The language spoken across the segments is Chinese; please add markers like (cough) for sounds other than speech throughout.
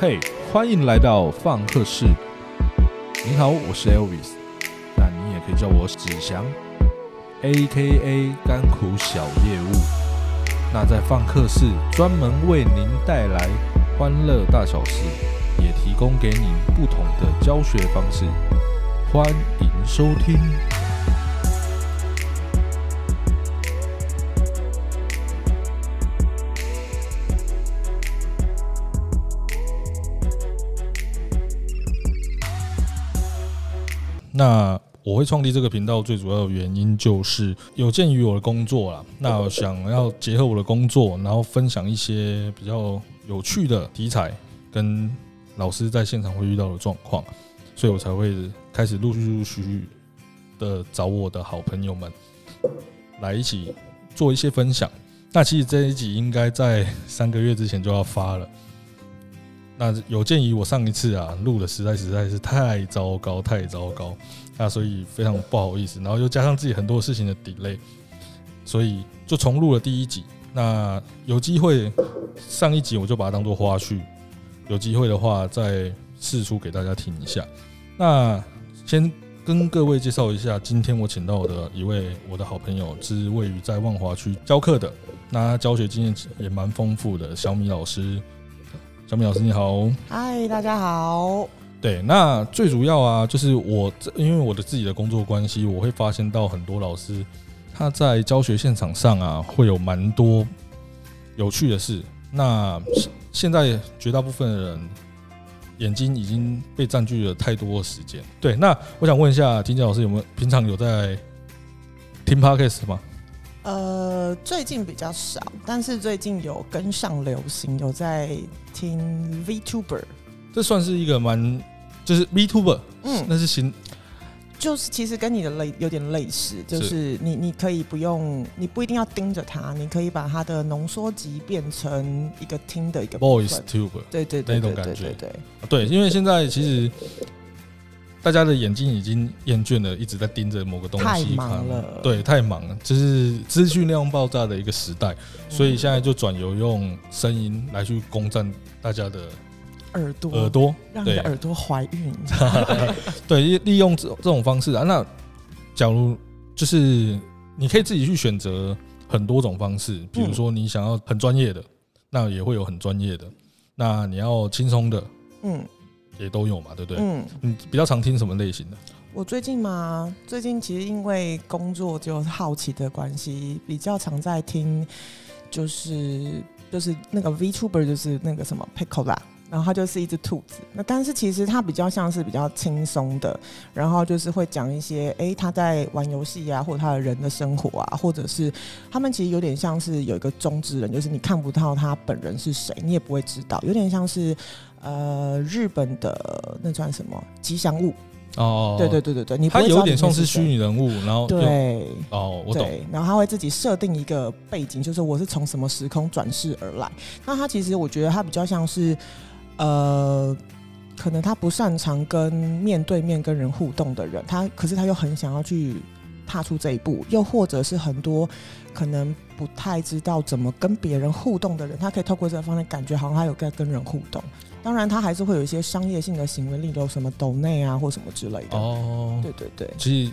嘿，欢迎来到放克室。您好，我是 Elvis，那你也可以叫我子祥，A.K.A 甘苦小业务。那在放客室专门为您带来欢乐大小事，也提供给您不同的教学方式。欢迎收听。那我会创立这个频道，最主要的原因就是有鉴于我的工作啦，那想要结合我的工作，然后分享一些比较有趣的题材，跟老师在现场会遇到的状况，所以我才会开始陆陆续续的找我的好朋友们来一起做一些分享。那其实这一集应该在三个月之前就要发了。那有鉴于我上一次啊录的实在实在是太糟糕太糟糕，那所以非常不好意思，然后又加上自己很多事情的 delay，所以就重录了第一集。那有机会上一集我就把它当做花絮，有机会的话再试出给大家听一下。那先跟各位介绍一下，今天我请到的一位我的好朋友，是位于在万华区教课的，那教学经验也蛮丰富的小米老师。小米老师你好，嗨，大家好。对，那最主要啊，就是我因为我的自己的工作关系，我会发现到很多老师他在教学现场上啊，会有蛮多有趣的事。那现在绝大部分的人眼睛已经被占据了太多的时间。对，那我想问一下，听见老师有没有平常有在听 podcast 吗？呃，最近比较少，但是最近有跟上流行，有在听 VTuber，这算是一个蛮就是 VTuber，嗯，那是新，就是其实跟你的类有点类似，就是。你你可以不用，你不一定要盯着它，你可以把它的浓缩集变成一个听的一个 Voice Tuber，对对对，那种感觉，对对，因为现在其实。大家的眼睛已经厌倦了，一直在盯着某个东西。太忙了，对，太忙了，就是资讯量爆炸的一个时代，所以现在就转由用声音来去攻占大家的耳朵，耳朵，让你的耳朵怀孕。(laughs) 对，利利用这这种方式啊。那假如就是你可以自己去选择很多种方式，比如说你想要很专业的，那也会有很专业的；那你要轻松的，嗯。也都有嘛，对不对？嗯，你比较常听什么类型的？我最近嘛，最近其实因为工作就好奇的关系，比较常在听，就是就是那个 VTuber，就是那个什么 Pickle 啦。然后它就是一只兔子，那但是其实它比较像是比较轻松的，然后就是会讲一些，哎，他在玩游戏啊，或者他的人的生活啊，或者是他们其实有点像是有一个中之人，就是你看不到他本人是谁，你也不会知道，有点像是呃日本的那算什么吉祥物。哦，对对对对对，你他有点像是虚拟人物，然后对哦，我懂，然后他会自己设定一个背景，就是我是从什么时空转世而来，那他其实我觉得他比较像是。呃，可能他不擅长跟面对面跟人互动的人，他可是他又很想要去踏出这一步，又或者是很多可能不太知道怎么跟别人互动的人，他可以透过这个方面感觉好像他有在跟人互动。当然，他还是会有一些商业性的行为，例如什么抖内啊或什么之类的。哦，对对对，其实。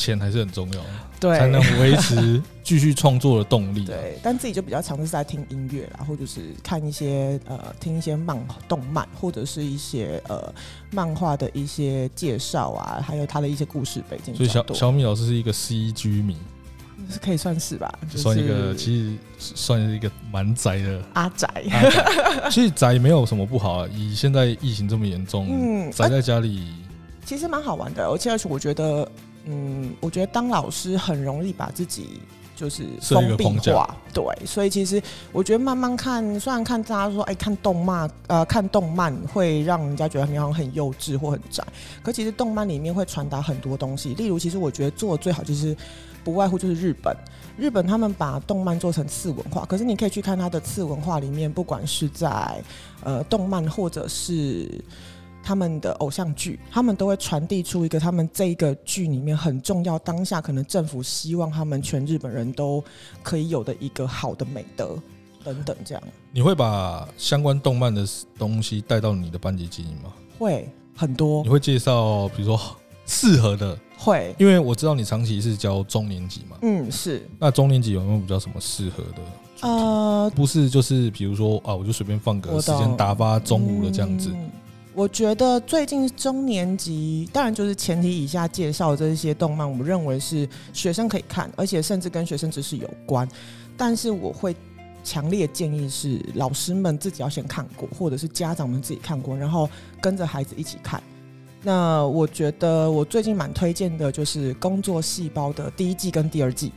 钱还是很重要，对，才能维持 (laughs) 继续创作的动力。对，但自己就比较常是在听音乐，然后就是看一些呃，听一些漫动漫，或者是一些呃漫画的一些介绍啊，还有他的一些故事背景。所以小小米老师是一个 C G 迷，是可以算是吧？算一个，其实算是一个蛮宅的阿宅。其实宅没有什么不好啊，以现在疫情这么严重，嗯，宅在家里其实蛮好玩的，而且而且我觉得。嗯，我觉得当老师很容易把自己就是封闭化，对，所以其实我觉得慢慢看，虽然看大家说，哎，看动漫，呃，看动漫会让人家觉得你好像很幼稚或很宅，可其实动漫里面会传达很多东西。例如，其实我觉得做的最好就是不外乎就是日本，日本他们把动漫做成次文化，可是你可以去看它的次文化里面，不管是在呃动漫或者是。他们的偶像剧，他们都会传递出一个他们这一个剧里面很重要，当下可能政府希望他们全日本人都可以有的一个好的美德。等等这样。你会把相关动漫的东西带到你的班级经营吗？会很多。你会介绍，比如说适合的？会，因为我知道你长期是教中年级嘛。嗯，是。那中年级有没有比较什么适合的？呃，不是，就是比如说啊，我就随便放个时间打发中午的这样子。我觉得最近中年级，当然就是前提以下介绍这些动漫，我们认为是学生可以看，而且甚至跟学生知识有关。但是我会强烈建议是老师们自己要先看过，或者是家长们自己看过，然后跟着孩子一起看。那我觉得我最近蛮推荐的就是《工作细胞》的第一季跟第二季。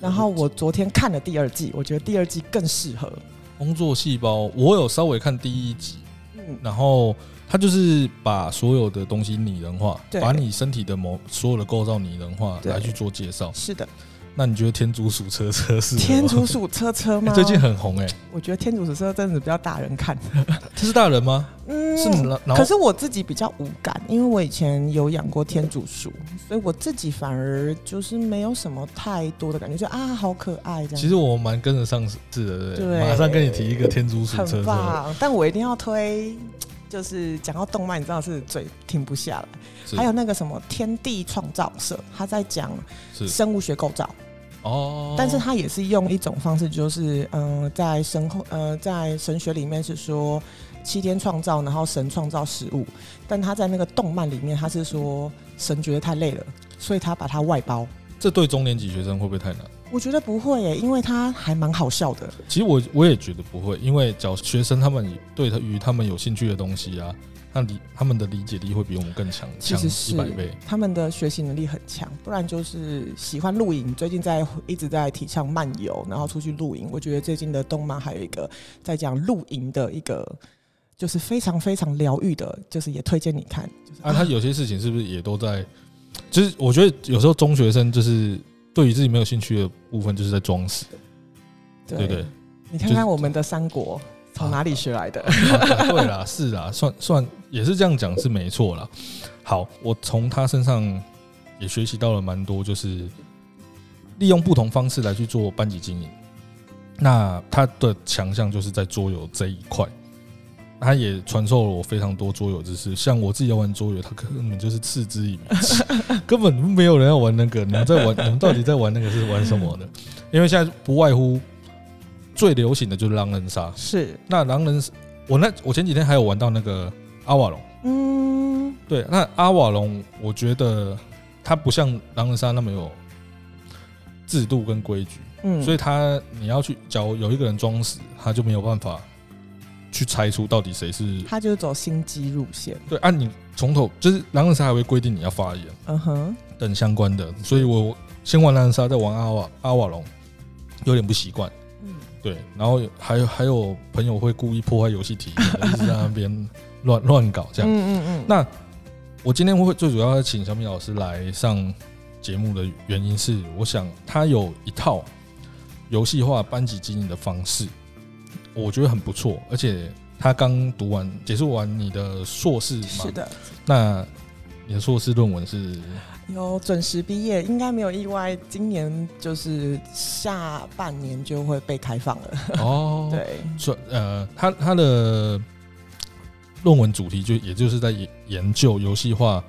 然后我昨天看了第二季，我觉得第二季更适合《工作细胞》。我有稍微看第一集，嗯，然后。它就是把所有的东西拟人化，把你身体的某所有的构造拟人化来去做介绍。是的，那你觉得天竺鼠车车是天竺鼠车车吗？最近很红哎。我觉得天竺鼠车真的比较大人看。(laughs) 这是大人吗？嗯，是。可是我自己比较无感，因为我以前有养过天竺鼠，所以我自己反而就是没有什么太多的感觉，就啊好可爱这样。其实我蛮跟得上是的，对，马上跟你提一个天竺鼠车车。很棒，但我一定要推。就是讲到动漫，你知道是嘴停不下来。还有那个什么天地创造社，他在讲生物学构造哦，但是他也是用一种方式，就是嗯，在神后呃，在神学里面是说七天创造，然后神创造食物，但他在那个动漫里面，他是说神觉得太累了，所以他把它外包。这对中年级学生会不会太难？我觉得不会耶，因为他还蛮好笑的。其实我我也觉得不会，因为教学生他们对他与他们有兴趣的东西啊，那理他们的理解力会比我们更强，强一百倍。他们的学习能力很强，不然就是喜欢露营，最近在一直在提倡漫游，然后出去露营。我觉得最近的动漫还有一个在讲露营的一个，就是非常非常疗愈的，就是也推荐你看。啊，他有些事情是不是也都在？就是我觉得有时候中学生就是。对于自己没有兴趣的部分，就是在装死，对对？你看看我们的三国从哪里学来的？(laughs) 对啦，是啦，算算也是这样讲是没错啦。好，我从他身上也学习到了蛮多，就是利用不同方式来去做班级经营。那他的强项就是在桌游这一块。他也传授了我非常多桌游知识，像我自己要玩桌游，他根本就是嗤之以鼻，根本没有人要玩那个。你们在玩，你们到底在玩那个是玩什么的？(laughs) 因为现在不外乎最流行的就是狼人杀。是，那狼人，我那我前几天还有玩到那个阿瓦隆。嗯，对，那阿瓦隆，我觉得它不像狼人杀那么有制度跟规矩。嗯，所以他你要去，假如有一个人装死，他就没有办法。去猜出到底谁是，他就是走心机路线。对，按你从头就是狼人杀还会规定你要发言，嗯哼，等相关的。所以我先玩狼人杀，再玩阿瓦阿瓦隆，有点不习惯。嗯，对。然后还有还有朋友会故意破坏游戏体验，一直在那边乱乱搞这样。嗯嗯嗯。那我今天会最主要请小米老师来上节目的原因是，我想他有一套游戏化班级经营的方式。我觉得很不错，而且他刚读完结束完你的硕士嘛，是的。那你的硕士论文是有准时毕业，应该没有意外，今年就是下半年就会被开放了。哦，(laughs) 对，准呃，他他的论文主题就也就是在研究游戏化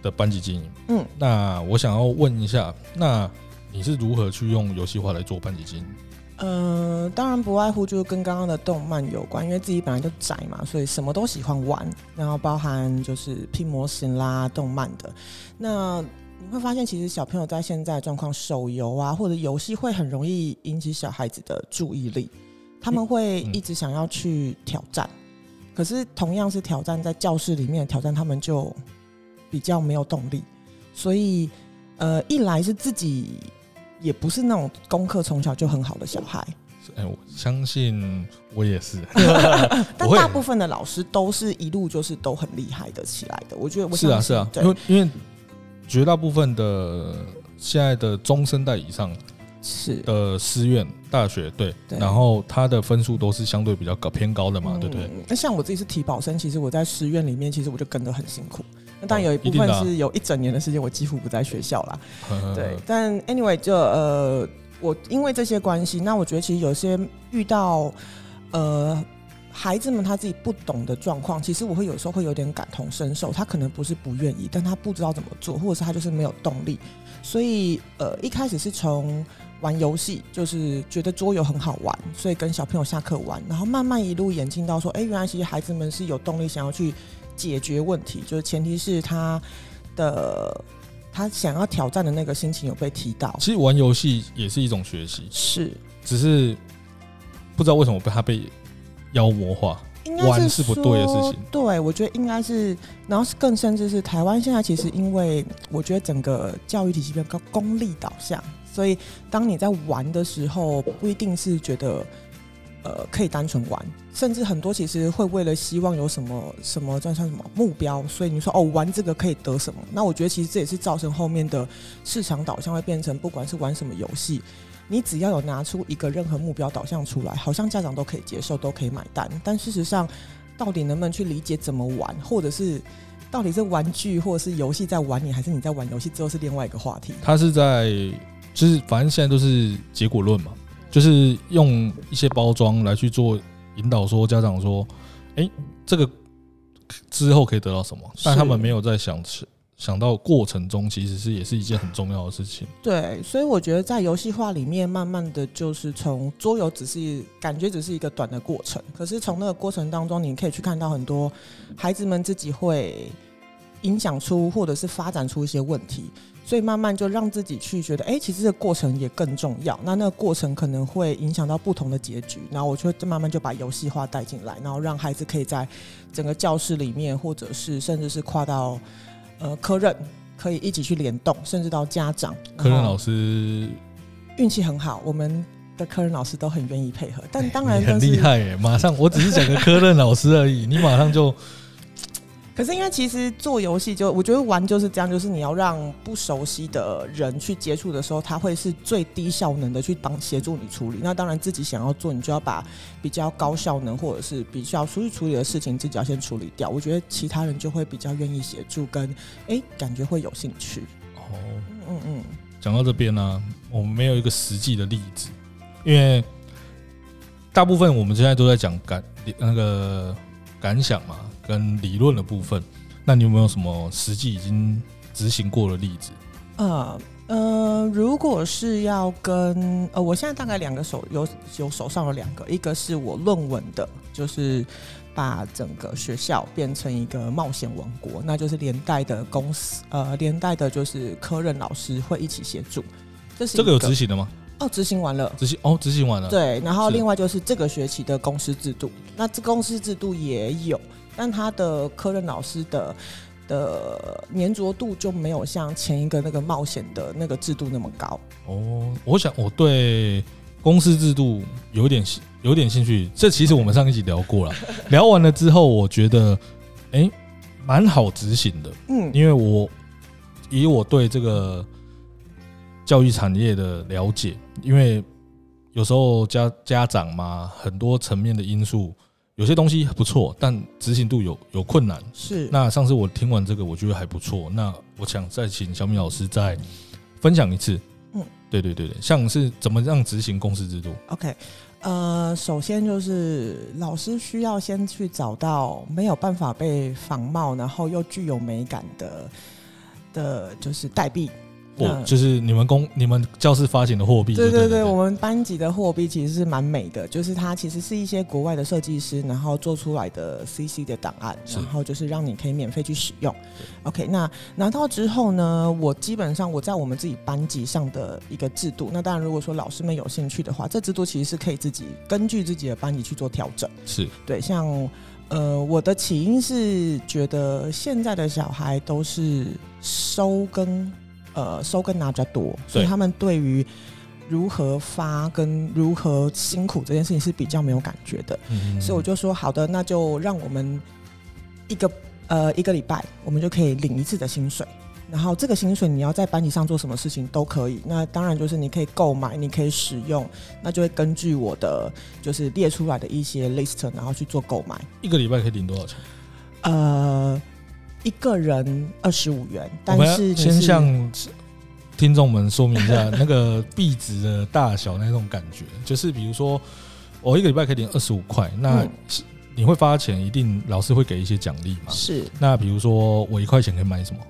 的班级经营。嗯，那我想要问一下，那你是如何去用游戏化来做班级经营？呃，当然不外乎就是跟刚刚的动漫有关，因为自己本来就宅嘛，所以什么都喜欢玩，然后包含就是拼模型啦、动漫的。那你会发现，其实小朋友在现在状况，手游啊或者游戏会很容易引起小孩子的注意力，他们会一直想要去挑战。可是同样是挑战，在教室里面挑战，他们就比较没有动力。所以，呃，一来是自己。也不是那种功课从小就很好的小孩，哎，我相信我也是，(laughs) (laughs) 但大部分的老师都是一路就是都很厉害的起来的。我觉得我是啊是啊，因为因为绝大部分的现在的中生代以上是的师院大学对，然后他的分数都是相对比较高偏高的嘛，对不对？那像我自己是体保生，其实我在师院里面，其实我就跟得很辛苦。那当然有一部分是有一整年的时间，我几乎不在学校啦。对，但 anyway 就呃，我因为这些关系，那我觉得其实有些遇到呃孩子们他自己不懂的状况，其实我会有时候会有点感同身受。他可能不是不愿意，但他不知道怎么做，或者是他就是没有动力。所以呃一开始是从玩游戏，就是觉得桌游很好玩，所以跟小朋友下课玩，然后慢慢一路演进到说，哎，原来其实孩子们是有动力想要去解决问题，就是前提是他的。他想要挑战的那个心情有被提到。其实玩游戏也是一种学习，是，只是不知道为什么被他被妖魔化，玩是不对的事情。对，我觉得应该是，然后是更甚至是台湾现在其实因为我觉得整个教育体系比较功利导向，所以当你在玩的时候，不一定是觉得。呃，可以单纯玩，甚至很多其实会为了希望有什么什么叫算什么目标，所以你说哦玩这个可以得什么？那我觉得其实这也是造成后面的市场导向会变成，不管是玩什么游戏，你只要有拿出一个任何目标导向出来，好像家长都可以接受，都可以买单。但事实上，到底能不能去理解怎么玩，或者是到底是玩具或者是游戏在玩你，还是你在玩游戏，之后是另外一个话题。他是在就是反正现在都是结果论嘛。就是用一些包装来去做引导，说家长说，哎，这个之后可以得到什么？但他们没有在想想到过程中，其实是也是一件很重要的事情。对，所以我觉得在游戏化里面，慢慢的就是从桌游只是感觉只是一个短的过程，可是从那个过程当中，你可以去看到很多孩子们自己会影响出或者是发展出一些问题。所以慢慢就让自己去觉得，哎，其实这个过程也更重要。那那个过程可能会影响到不同的结局。然后我就慢慢就把游戏化带进来，然后让孩子可以在整个教室里面，或者是甚至是跨到呃科任，可以一起去联动，甚至到家长。科任老师运气很好，我们的科任老师都很愿意配合。但当然很厉害耶！马上我只是讲个科任老师而已，你马上就。可是因为其实做游戏就我觉得玩就是这样，就是你要让不熟悉的人去接触的时候，他会是最低效能的去帮协助你处理。那当然自己想要做，你就要把比较高效能或者是比较熟悉处理的事情自己要先处理掉。我觉得其他人就会比较愿意协助，跟哎感觉会有兴趣。哦，嗯嗯。讲到这边呢，我们没有一个实际的例子，因为大部分我们现在都在讲感那个感想嘛。跟理论的部分，那你有没有什么实际已经执行过的例子？呃呃，如果是要跟呃，我现在大概两个手有有手上有两个，一个是我论文的，就是把整个学校变成一个冒险王国，那就是连带的公司呃，连带的就是科任老师会一起协助。这是这个有执行的吗？哦，执行完了，执行哦，执行完了。对，然后另外就是这个学期的公司制度，那这公司制度也有。但他的科任老师的的粘着度就没有像前一个那个冒险的那个制度那么高哦。我想我对公司制度有点有点兴趣，这其实我们上一集聊过了。(laughs) 聊完了之后，我觉得哎，蛮好执行的。嗯，因为我以我对这个教育产业的了解，因为有时候家家长嘛，很多层面的因素。有些东西不错，但执行度有有困难。是。那上次我听完这个，我觉得还不错。那我想再请小米老师再分享一次。嗯，对对对对，像是怎么样执行公司制度？OK，呃，首先就是老师需要先去找到没有办法被仿冒，然后又具有美感的的，就是代币。哦，就是你们公、你们教室发行的货币。对对对，我们班级的货币其实是蛮美的，就是它其实是一些国外的设计师然后做出来的 CC 的档案，然后就是让你可以免费去使用。OK，那拿到之后呢，我基本上我在我们自己班级上的一个制度，那当然如果说老师们有兴趣的话，这制度其实是可以自己根据自己的班级去做调整。是对，像呃，我的起因是觉得现在的小孩都是收跟。呃，收跟拿比较多，所以他们对于如何发跟如何辛苦这件事情是比较没有感觉的。嗯所以我就说，好的，那就让我们一个呃一个礼拜，我们就可以领一次的薪水。然后这个薪水你要在班级上做什么事情都可以。那当然就是你可以购买，你可以使用，那就会根据我的就是列出来的一些 list，然后去做购买。一个礼拜可以领多少钱？呃。一个人二十五元，但是先向听众们说明一下 (laughs) 那个币值的大小那种感觉，就是比如说我一个礼拜可以领二十五块，那你会发钱，一定老师会给一些奖励嘛？是。那比如说我一块钱可以买什么？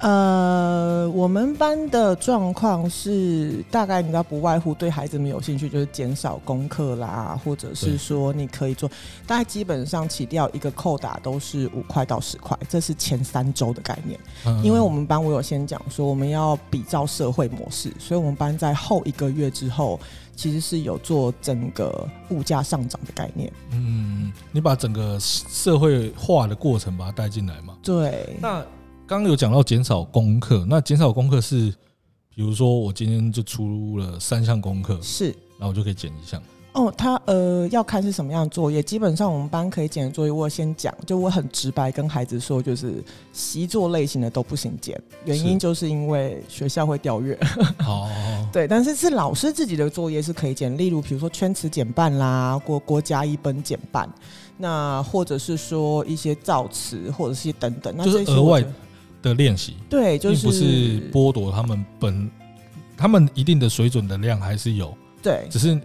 呃，我们班的状况是大概你知道，不外乎对孩子们有兴趣，就是减少功课啦，或者是说你可以做，大概基本上起掉一个扣打都是五块到十块，这是前三周的概念。因为我们班我有先讲说我们要比照社会模式，所以我们班在后一个月之后，其实是有做整个物价上涨的概念。嗯，你把整个社会化的过程把它带进来嘛？对，那。刚刚有讲到减少功课，那减少功课是，比如说我今天就出了三项功课，是，然后我就可以减一项。哦，他呃要看是什么样的作业，基本上我们班可以减的作业，我先讲，就我很直白跟孩子说，就是习作类型的都不行减，原因就是因为学校会调阅。(laughs) 哦，对，但是是老师自己的作业是可以减，例如比如说圈词减半啦，国国家一本减半，那或者是说一些造词或者是等等，那就是额外。的练习对，就是不是剥夺他们本他们一定的水准的量还是有对，只是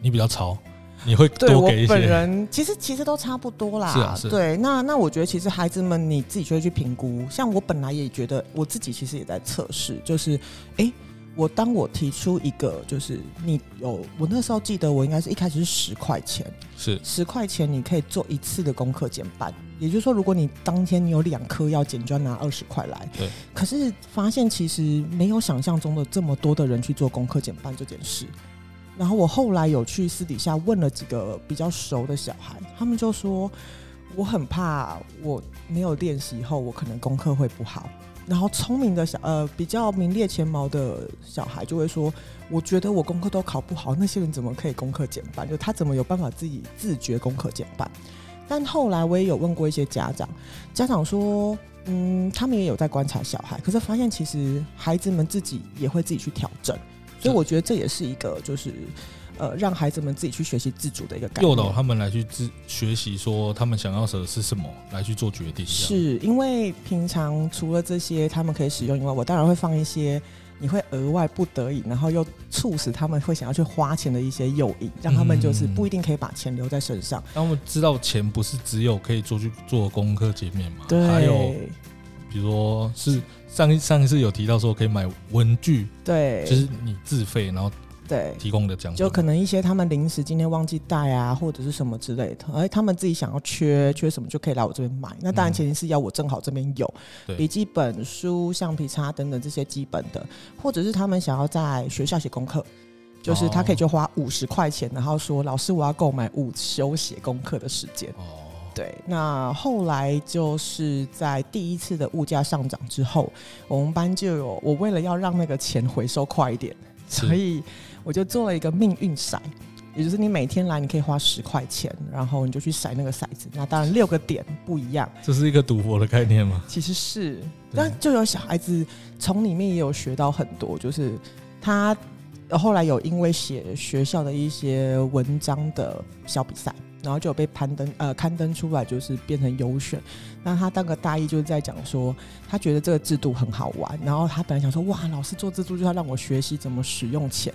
你比较超，你会多给一些。本人其实其实都差不多啦，是啊，是。对，那那我觉得其实孩子们你自己就会去评估。像我本来也觉得我自己其实也在测试，就是哎。我当我提出一个，就是你有我那时候记得我应该是一开始是十块钱，是十块钱你可以做一次的功课减半，也就是说，如果你当天你有两科要减，就要拿二十块来。对。可是发现其实没有想象中的这么多的人去做功课减半这件事。然后我后来有去私底下问了几个比较熟的小孩，他们就说我很怕我没有练习后，我可能功课会不好。然后聪明的小呃比较名列前茅的小孩就会说，我觉得我功课都考不好，那些人怎么可以功课减半？就他怎么有办法自己自觉功课减半？但后来我也有问过一些家长，家长说，嗯，他们也有在观察小孩，可是发现其实孩子们自己也会自己去调整，所以我觉得这也是一个就是。呃，让孩子们自己去学习自主的一个诱导他们来去自学习，说他们想要的是什么，来去做决定。是因为平常除了这些他们可以使用以外，我当然会放一些你会额外不得已，然后又促使他们会想要去花钱的一些诱因，让他们就是不一定可以把钱留在身上。让他们知道钱不是只有可以做去做功课界面嘛？对。还有，比如说是上一上一次有提到说可以买文具，对，就是你自费，然后。对，提供的奖就可能一些他们临时今天忘记带啊，或者是什么之类的，哎，他们自己想要缺缺什么就可以来我这边买。那当然前提是要我正好这边有。笔记本、书、橡皮擦等等这些基本的，或者是他们想要在学校写功课，就是他可以就花五十块钱，然后说老师我要购买午休写功课的时间。哦，对。那后来就是在第一次的物价上涨之后，我们班就有我为了要让那个钱回收快一点，所以。我就做了一个命运骰，也就是你每天来，你可以花十块钱，然后你就去骰那个骰子。那当然六个点不一样。这是一个赌博的概念吗？(laughs) 其实是，但就有小孩子从里面也有学到很多，就是他后来有因为写学校的一些文章的小比赛。然后就有被攀登呃刊登出来，就是变成优选。那他当个大一就是在讲说，他觉得这个制度很好玩。然后他本来想说，哇，老师做制度就要让我学习怎么使用钱。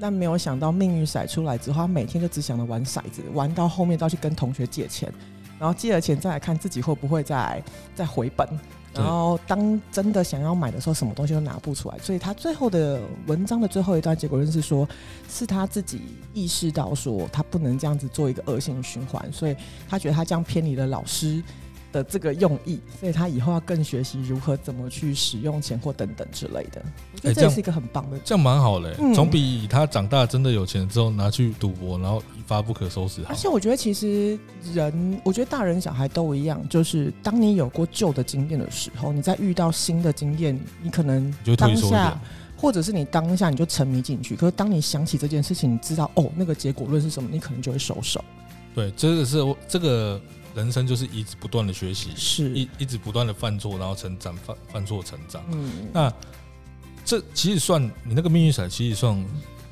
但没有想到命运骰出来之后，他每天就只想着玩骰子，玩到后面都要去跟同学借钱，然后借了钱再来看自己会不会再再回本。然后当真的想要买的时候，什么东西都拿不出来。所以他最后的文章的最后一段结果就是说，是他自己意识到说他不能这样子做一个恶性循环，所以他觉得他这样偏离了老师。的这个用意，所以他以后要更学习如何怎么去使用钱或等等之类的。我觉得这是一个很棒的，这样蛮好嘞，总比他长大真的有钱之后拿去赌博，然后一发不可收拾好。而且我觉得其实人，我觉得大人小孩都一样，就是当你有过旧的经验的时候，你在遇到新的经验，你可能当下，或者是你当下你就沉迷进去。可是当你想起这件事情，你知道哦，那个结果论是什么，你可能就会收手。对，这个是这个。人生就是一直不断的学习，是一一直不断的犯错，然后成长，犯犯错成长。嗯，那这其实算你那个命运骰，其实算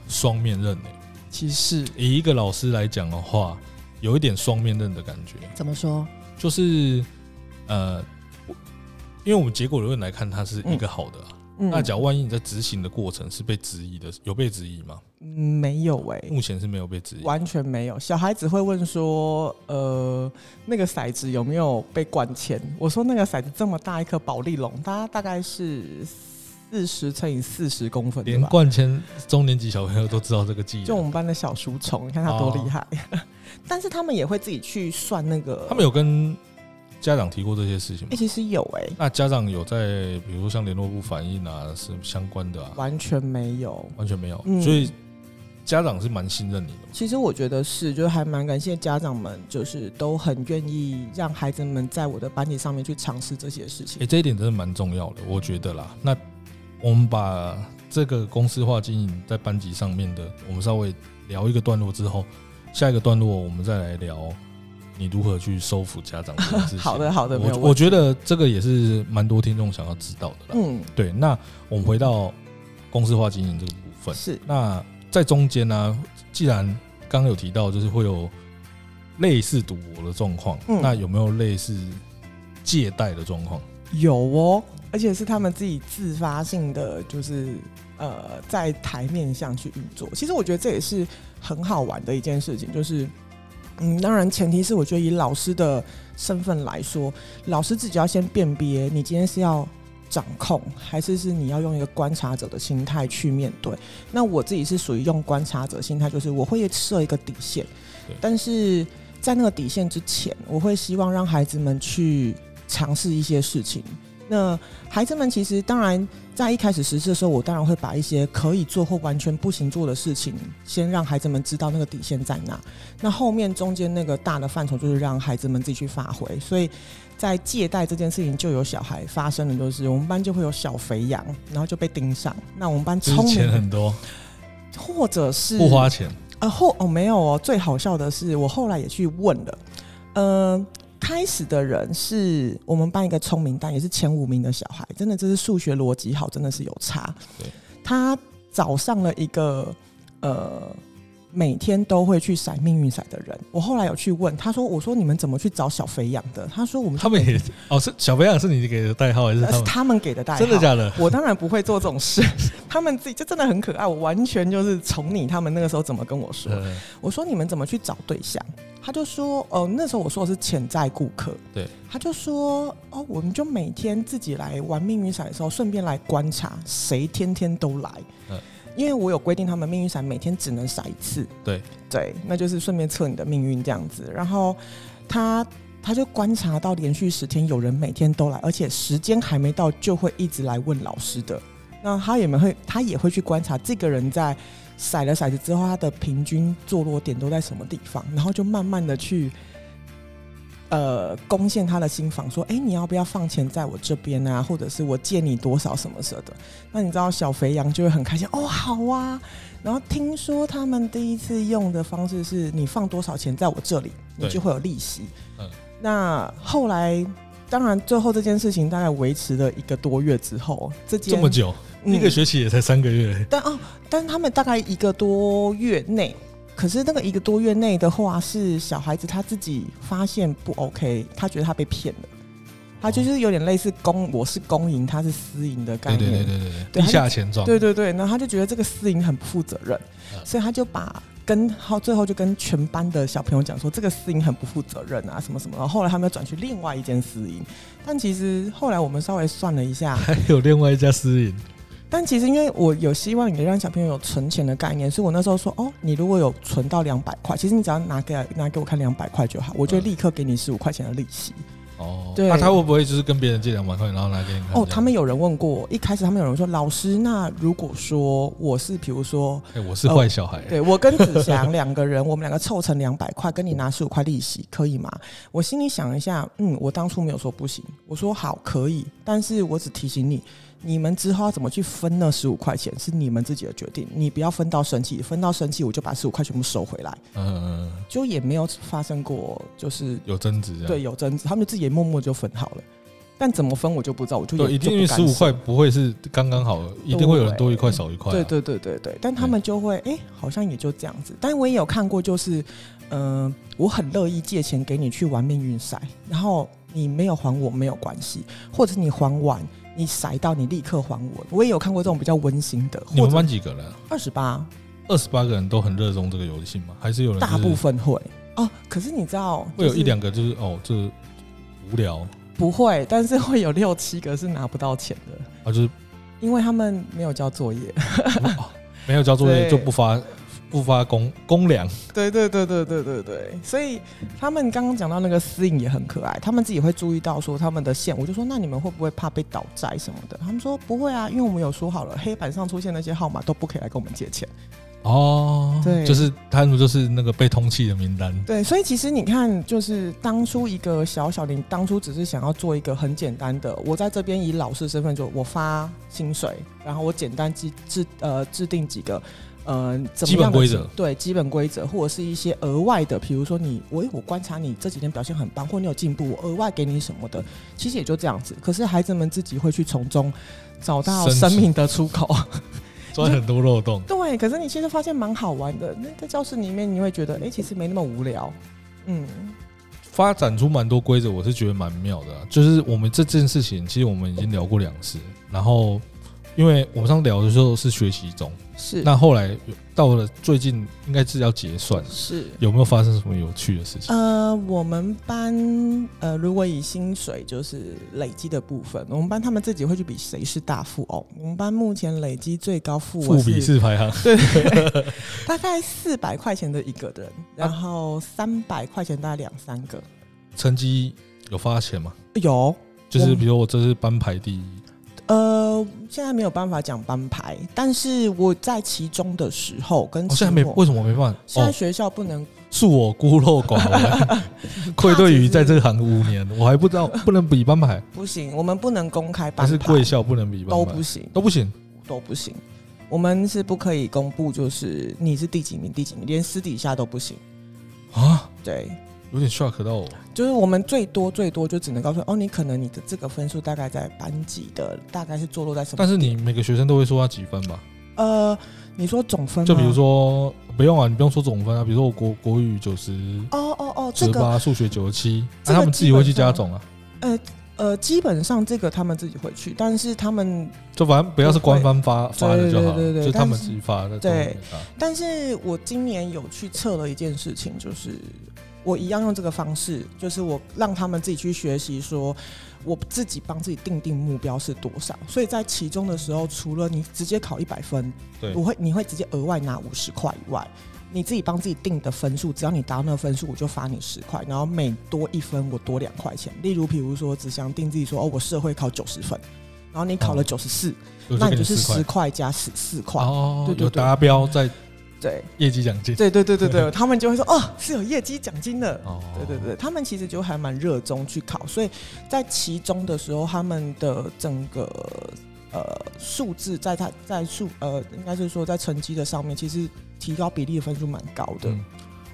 双面刃诶。其实以一个老师来讲的话，有一点双面刃的感觉。怎么说？就是呃，因为我们结果论来看，它是一个好的，那假如万一你在执行的过程是被质疑的，有被质疑吗？嗯，没有哎，目前是没有被质疑，完全没有。小孩子会问说，呃，那个骰子有没有被灌铅？我说那个骰子这么大一颗宝丽龙，它大概是四十乘以四十公分，连灌铅中年级小朋友都知道这个技就我们班的小书虫，你看他多厉害。(laughs) 但是他们也会自己去算那个，他们有跟。家长提过这些事情吗？其实有哎。那家长有在，比如说像联络部反映啊，是相关的啊？完全没有，完全没有。所以家长是蛮信任你的。其实我觉得是，就还蛮感谢家长们，就是都很愿意让孩子们在我的班级上面去尝试这些事情。哎，这一点真的蛮重要的，我觉得啦。那我们把这个公司化经营在班级上面的，我们稍微聊一个段落之后，下一个段落我们再来聊。你如何去收服家长？(laughs) 好的，好的，我我觉得这个也是蛮多听众想要知道的啦。嗯，对。那我们回到公司化经营这个部分，是那在中间呢，既然刚刚有提到，就是会有类似赌博的状况，嗯那有没有类似借贷的状况？有哦，而且是他们自己自发性的，就是呃，在台面上去运作。其实我觉得这也是很好玩的一件事情，就是。嗯，当然，前提是我觉得以老师的身份来说，老师自己要先辨别，你今天是要掌控，还是是你要用一个观察者的心态去面对。那我自己是属于用观察者心态，就是我会设一个底线，但是在那个底线之前，我会希望让孩子们去尝试一些事情。那孩子们其实当然在一开始实施的时候，我当然会把一些可以做或完全不行做的事情，先让孩子们知道那个底线在哪。那后面中间那个大的范畴，就是让孩子们自己去发挥。所以在借贷这件事情，就有小孩发生的，就是我们班就会有小肥羊，然后就被盯上。那我们班聪明钱很多，或者是不花钱啊？后哦没有哦。最好笑的是，我后来也去问了，嗯。开始的人是我们班一个聪明但也是前五名的小孩，真的这是数学逻辑好，真的是有差。他找上了一个呃。每天都会去甩命运骰的人，我后来有去问他说：“我说你们怎么去找小肥羊的？”他说：“我们他们也哦是小肥羊是你给的代号还是他们他们给的代号？真的假的？我当然不会做这种事，(laughs) 他们自己就真的很可爱，我完全就是宠你。他们那个时候怎么跟我说？我说你们怎么去找对象？他就说：哦，那时候我说的是潜在顾客。对，他就说：哦，我们就每天自己来玩命运伞的时候，顺便来观察谁天天都来。嗯。因为我有规定，他们命运伞每天只能撒一次。对对，那就是顺便测你的命运这样子。然后他他就观察到连续十天有人每天都来，而且时间还没到就会一直来问老师的。那他也没会，他也会去观察这个人在甩了骰子之后，他的平均坐落点都在什么地方，然后就慢慢的去。呃，攻陷他的心房，说：“哎，你要不要放钱在我这边啊？或者是我借你多少什么什么的？那你知道小肥羊就会很开心哦，好啊。然后听说他们第一次用的方式是你放多少钱在我这里，你就会有利息。嗯，那后来当然最后这件事情大概维持了一个多月之后，这这么久，一个学期也才三个月。但哦，但他们大概一个多月内。”可是那个一个多月内的话，是小孩子他自己发现不 OK，他觉得他被骗了，他就是有点类似公我是公营，他是私营的概念，对对对对对，地下钱庄，对对对，然后他就觉得这个私营很不负责任，所以他就把跟好最后就跟全班的小朋友讲说，这个私营很不负责任啊，什么什么，然后后来他们又转去另外一间私营，但其实后来我们稍微算了一下，还有另外一家私营。但其实，因为我有希望你让小朋友有存钱的概念，所以我那时候说，哦，你如果有存到两百块，其实你只要拿给拿给我看两百块就好，我就立刻给你十五块钱的利息。哦，对，那他会不会就是跟别人借两百块，然后拿给你看？哦，他们有人问过，一开始他们有人说，老师，那如果说我是，比如说，哎，我是坏小孩，对我跟子祥两个人，我们两个凑成两百块，跟你拿十五块利息，可以吗？我心里想一下，嗯，我当初没有说不行，我说好，可以，但是我只提醒你。你们之后要怎么去分那十五块钱是你们自己的决定，你不要分到生气，分到生气我就把十五块全部收回来。嗯，就也没有发生过，就是有争执，对，有争执，他们自己默默就分好了。但怎么分我就不知道，我就一定十五块不会是刚刚好，一定会有人多一块少一块。对对对对对，但他们就会哎，好像也就这样子。但我也有看过，就是嗯，我很乐意借钱给你去玩命运赛，然后你没有还我没有关系，或者你还完。你骰到你立刻还我。我也有看过这种比较温馨的。你们班几个人？二十八。二十八个人都很热衷这个游戏吗？还是有人？大部分会哦。可是你知道，会有一两个就是哦，这无聊。不会，但是会有六七个是拿不到钱的。啊，就是因为他们没有交作业，没有交作业 (laughs) 就不发。不发公公粮，对对对对对对对，所以他们刚刚讲到那个私隐也很可爱，他们自己会注意到说他们的线，我就说那你们会不会怕被倒债什么的？他们说不会啊，因为我们有说好了，黑板上出现那些号码都不可以来跟我们借钱。哦，对，就是他们就是那个被通缉的名单。对，所以其实你看，就是当初一个小小林，当初只是想要做一个很简单的，我在这边以老师身份就，我发薪水，然后我简单制制呃制定几个。呃，基本规则对基本规则，或者是一些额外的，比如说你我我观察你这几天表现很棒，或你有进步，我额外给你什么的，其实也就这样子。可是孩子们自己会去从中找到生命的出口，(laughs) 钻很多漏洞。对，可是你其实发现蛮好玩的。那在教室里面，你会觉得哎，其实没那么无聊。嗯，发展出蛮多规则，我是觉得蛮妙的。就是我们这件事情，其实我们已经聊过两次，然后。因为我们上聊的时候是学习中，是那后来到了最近应该是要结算，是有没有发生什么有趣的事情？呃，我们班呃，如果以薪水就是累积的部分，我们班他们自己会去比谁是大富翁。我们班目前累积最高富富比是排行，对，(laughs) 大概四百块钱的一个人，然后三百块钱大概两三个。成绩有发钱吗？有，就是比如我这是班排第一。呃，现在没有办法讲班牌，但是我在其中的时候跟现在没为什么没办法？现在学校不能，恕我孤陋寡闻，(laughs) 愧对于在这行五年，我还不知道不能比班牌，(laughs) 不行，我们不能公开班牌，是贵校不能比，都不行，都不行，都不行，我们是不可以公布，就是你是第几名，第几名，连私底下都不行啊，对。有点 shock 到我，就是我们最多最多就只能告诉哦，你可能你的这个分数大概在班级的大概是坐落在什么？但是你每个学生都会说他几分吧？呃，你说总分？就比如说不用啊，你不用说总分啊。比如说我国国语九十，哦哦哦，九十八，数学九十七，那他们自己会去加总啊？呃呃，基本上这个他们自己会去，但是他们就反正不要是官方发发的就好，就他们自己发的。对，但是我今年有去测了一件事情，就是。我一样用这个方式，就是我让他们自己去学习，说我自己帮自己定定目标是多少。所以在其中的时候，除了你直接考一百分，对，我会你会直接额外拿五十块以外，你自己帮自己定的分数，只要你达到那个分数，我就罚你十块，然后每多一分我多两块钱。例如，比如说只想定自己说哦，我社会考九十分，然后你考了九十四，那你就是十块加十四块，哦，对对，达标在。对业绩奖金，对对对对对，(laughs) 他们就会说哦，是有业绩奖金的。哦，对对对，他们其实就还蛮热衷去考，所以在其中的时候，他们的整个呃数字，在他在数呃，应该是说在成绩的上面，其实提高比例的分数蛮高的。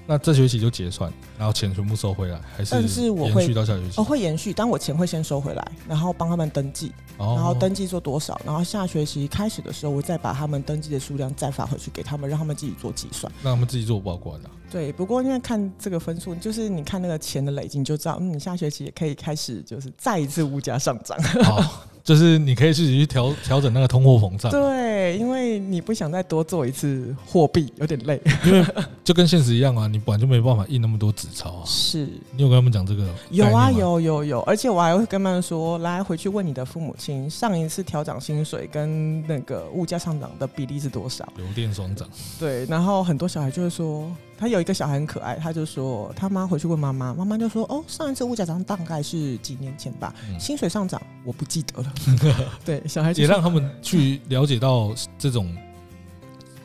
那这学期就结算，然后钱全部收回来，还是？但是我会延续到下学期。哦，会延续，但我钱会先收回来，然后帮他们登记，然后登记做多少，然后下学期开始的时候，我再把他们登记的数量再发回去给他们，让他们自己做计算。让他们自己做报关啊？对，不过因为看这个分数，就是你看那个钱的累积，你就知道，嗯，你下学期也可以开始，就是再一次物价上涨。好。(laughs) 就是你可以自己去调调整那个通货膨胀。对，因为你不想再多做一次货币，有点累。因为就跟现实一样啊，你本来就没办法印那么多纸钞啊。是。你有跟他们讲这个？有啊，有有有，而且我还会跟他们说，来回去问你的父母亲，上一次调涨薪水跟那个物价上涨的比例是多少？油电双涨。对，然后很多小孩就会说。他有一个小孩很可爱，他就说他妈回去问妈妈，妈妈就说：“哦，上一次物价涨大概是几年前吧，薪水上涨我不记得了。(laughs) ”对，小孩也让他们去了解到这种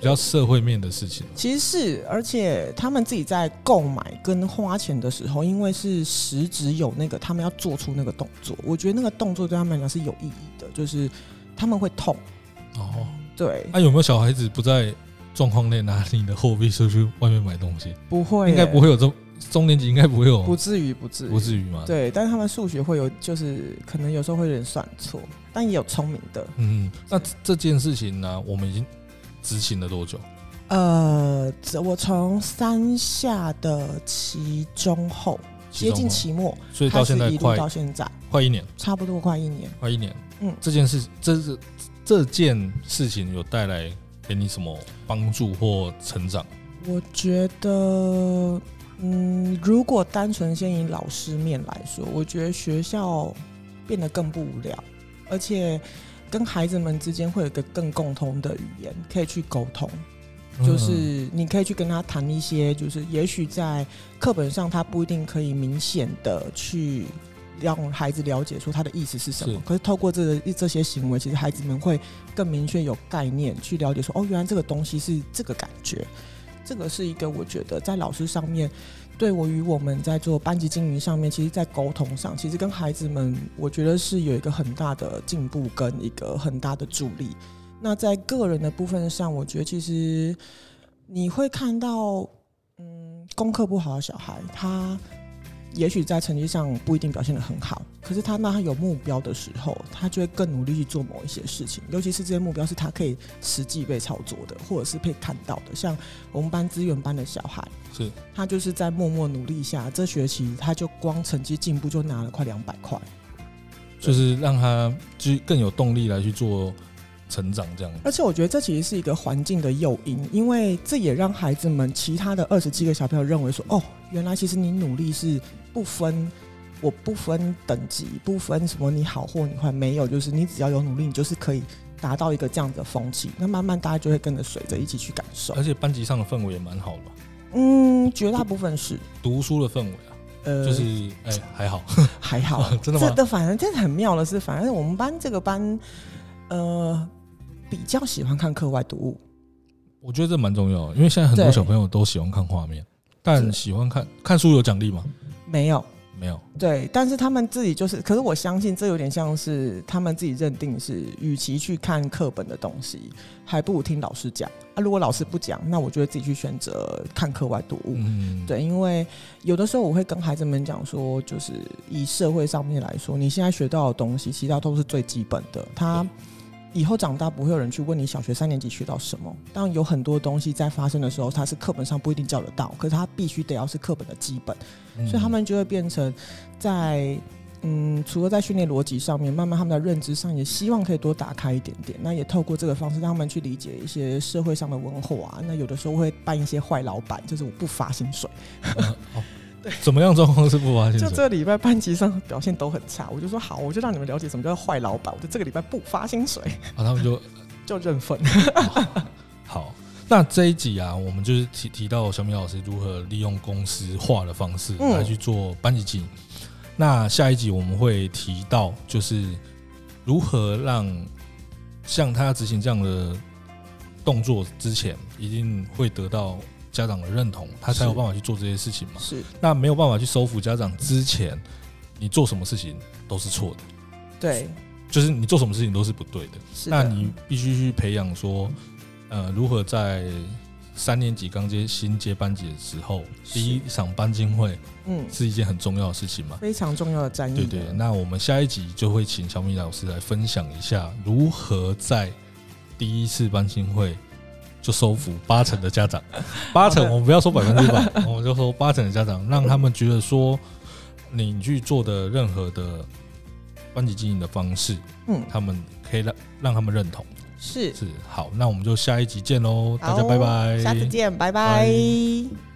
比较社会面的事情。其实是，而且他们自己在购买跟花钱的时候，因为是实质有那个，他们要做出那个动作。我觉得那个动作对他们来讲是有意义的，就是他们会痛。哦，对。那有没有小孩子不在？状况内拿你的货币出去外面买东西，不会，应该不会有中中年级应该不会有，不至于，不至于，不至于嘛？对，但是他们数学会有，就是可能有时候会有点算错，但也有聪明的。嗯，那这件事情呢，我们已经执行了多久？呃，我从三下的期中后接近期末，所以到现在快到现在。快一年，差不多快一年，快一年。嗯，这件事，这是这件事情有带来给你什么帮助或成长？我觉得，嗯，如果单纯先以老师面来说，我觉得学校变得更不无聊，而且跟孩子们之间会有一个更共通的语言可以去沟通。就是你可以去跟他谈一些，就是也许在课本上他不一定可以明显的去让孩子了解说他的意思是什么，可是透过这个这些行为，其实孩子们会更明确有概念去了解说，哦，原来这个东西是这个感觉。这个是一个我觉得在老师上面，对我与我们在做班级经营上面，其实，在沟通上，其实跟孩子们，我觉得是有一个很大的进步跟一个很大的助力。那在个人的部分上，我觉得其实你会看到，嗯，功课不好的小孩，他也许在成绩上不一定表现的很好，可是他那他有目标的时候，他就会更努力去做某一些事情，尤其是这些目标是他可以实际被操作的，或者是被看到的。像我们班资源班的小孩，是他就是在默默努力下，这学期他就光成绩进步就拿了快两百块，就是让他就更有动力来去做。成长这样，而且我觉得这其实是一个环境的诱因，因为这也让孩子们其他的二十七个小朋友认为说，哦，原来其实你努力是不分，我不分等级，不分什么你好或你坏，没有，就是你只要有努力，你就是可以达到一个这样的风气。那慢慢大家就会跟着随着一起去感受，而且班级上的氛围也蛮好的。嗯，绝大部分是读书的氛围啊，呃，就是哎还好还好，(laughs) 真的吗？这反正真的很妙的是，反正我们班这个班，呃。比较喜欢看课外读物，我觉得这蛮重要，因为现在很多小朋友都喜欢看画面，但喜欢看看书有奖励吗？没有，没有。对，但是他们自己就是，可是我相信这有点像是他们自己认定是，与其去看课本的东西，还不如听老师讲。啊，如果老师不讲，那我就会自己去选择看课外读物。嗯，对，因为有的时候我会跟孩子们讲说，就是以社会上面来说，你现在学到的东西，其他都是最基本的。他。以后长大不会有人去问你小学三年级学到什么，当然有很多东西在发生的时候，它是课本上不一定教得到，可是它必须得要是课本的基本，所以他们就会变成在嗯，除了在训练逻辑上面，慢慢他们的认知上也希望可以多打开一点点。那也透过这个方式让他们去理解一些社会上的文化啊。那有的时候会扮一些坏老板，就是我不发薪水。(laughs) 对，(laughs) 怎么样状况是不发薪水？就这礼拜班级上表现都很差，我就说好，我就让你们了解什么叫坏老板。我就这个礼拜不发薪水，啊，他们就 (laughs) 就认分。(laughs) 好，那这一集啊，我们就是提提到小米老师如何利用公司化的方式来去做班级经营。那下一集我们会提到，就是如何让像他执行这样的动作之前，一定会得到。家长的认同，他才有办法去做这些事情嘛？是。那没有办法去收服家长之前，你做什么事情都是错的。对。就是你做什么事情都是不对的。是。那你必须去培养说，呃，如何在三年级刚接新接班级的时候，第一场班经会，嗯，是一件很重要的事情嘛？非常重要的战役。对对。那我们下一集就会请小米老师来分享一下，如何在第一次班经会。就收服八成的家长，八成我们不要说百分之百，我们就说八成的家长，让他们觉得说你去做的任何的班级经营的方式，嗯，他们可以让让他们认同，是。是好，那我们就下一集见喽，大家拜拜，下次见，拜。拜。